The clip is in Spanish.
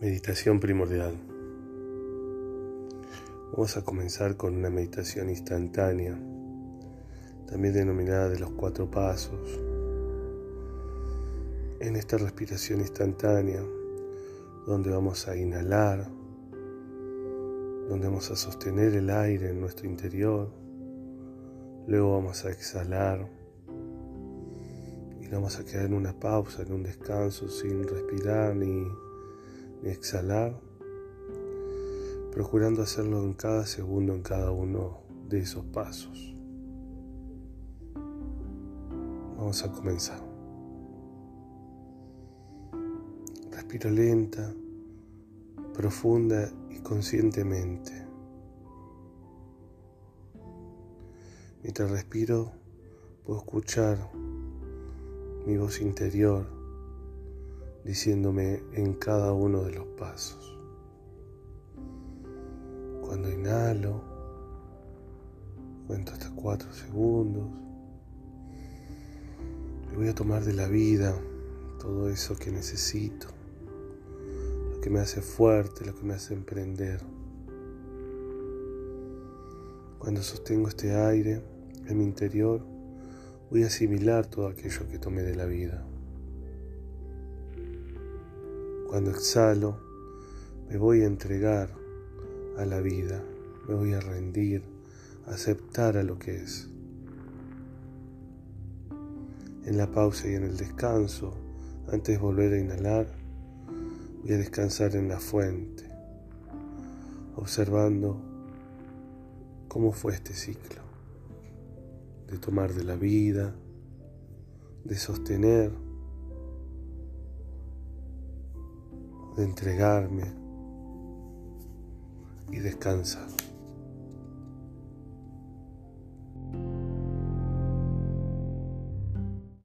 Meditación primordial. Vamos a comenzar con una meditación instantánea, también denominada de los cuatro pasos. En esta respiración instantánea, donde vamos a inhalar, donde vamos a sostener el aire en nuestro interior, luego vamos a exhalar y vamos a quedar en una pausa, en un descanso, sin respirar ni exhalar, procurando hacerlo en cada segundo, en cada uno de esos pasos. Vamos a comenzar. Respiro lenta, profunda y conscientemente. Mientras respiro, puedo escuchar mi voz interior diciéndome en cada uno de los pasos. Cuando inhalo, cuento hasta cuatro segundos. Y voy a tomar de la vida todo eso que necesito, lo que me hace fuerte, lo que me hace emprender. Cuando sostengo este aire en mi interior, voy a asimilar todo aquello que tomé de la vida. Cuando exhalo, me voy a entregar a la vida, me voy a rendir, a aceptar a lo que es. En la pausa y en el descanso, antes de volver a inhalar, voy a descansar en la fuente, observando cómo fue este ciclo de tomar de la vida, de sostener de entregarme y descansar.